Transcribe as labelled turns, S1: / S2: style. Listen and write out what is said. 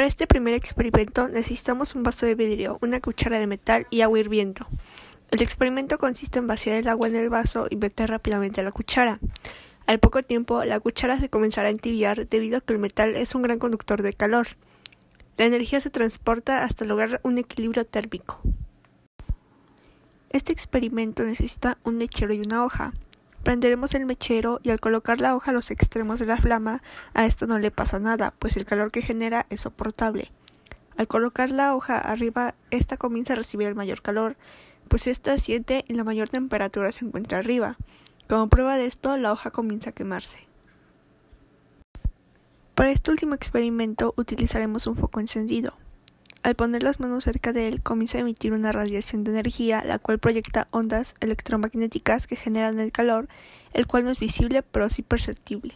S1: Para este primer experimento necesitamos un vaso de vidrio, una cuchara de metal y agua hirviendo. El experimento consiste en vaciar el agua en el vaso y meter rápidamente la cuchara. Al poco tiempo, la cuchara se comenzará a entibiar debido a que el metal es un gran conductor de calor. La energía se transporta hasta lograr un equilibrio térmico. Este experimento necesita un mechero y una hoja. Prenderemos el mechero y al colocar la hoja a los extremos de la flama, a esto no le pasa nada, pues el calor que genera es soportable. Al colocar la hoja arriba, esta comienza a recibir el mayor calor, pues esta siente y la mayor temperatura se encuentra arriba. Como prueba de esto, la hoja comienza a quemarse. Para este último experimento utilizaremos un foco encendido. Al poner las manos cerca de él, comienza a emitir una radiación de energía, la cual proyecta ondas electromagnéticas que generan el calor, el cual no es visible pero sí perceptible.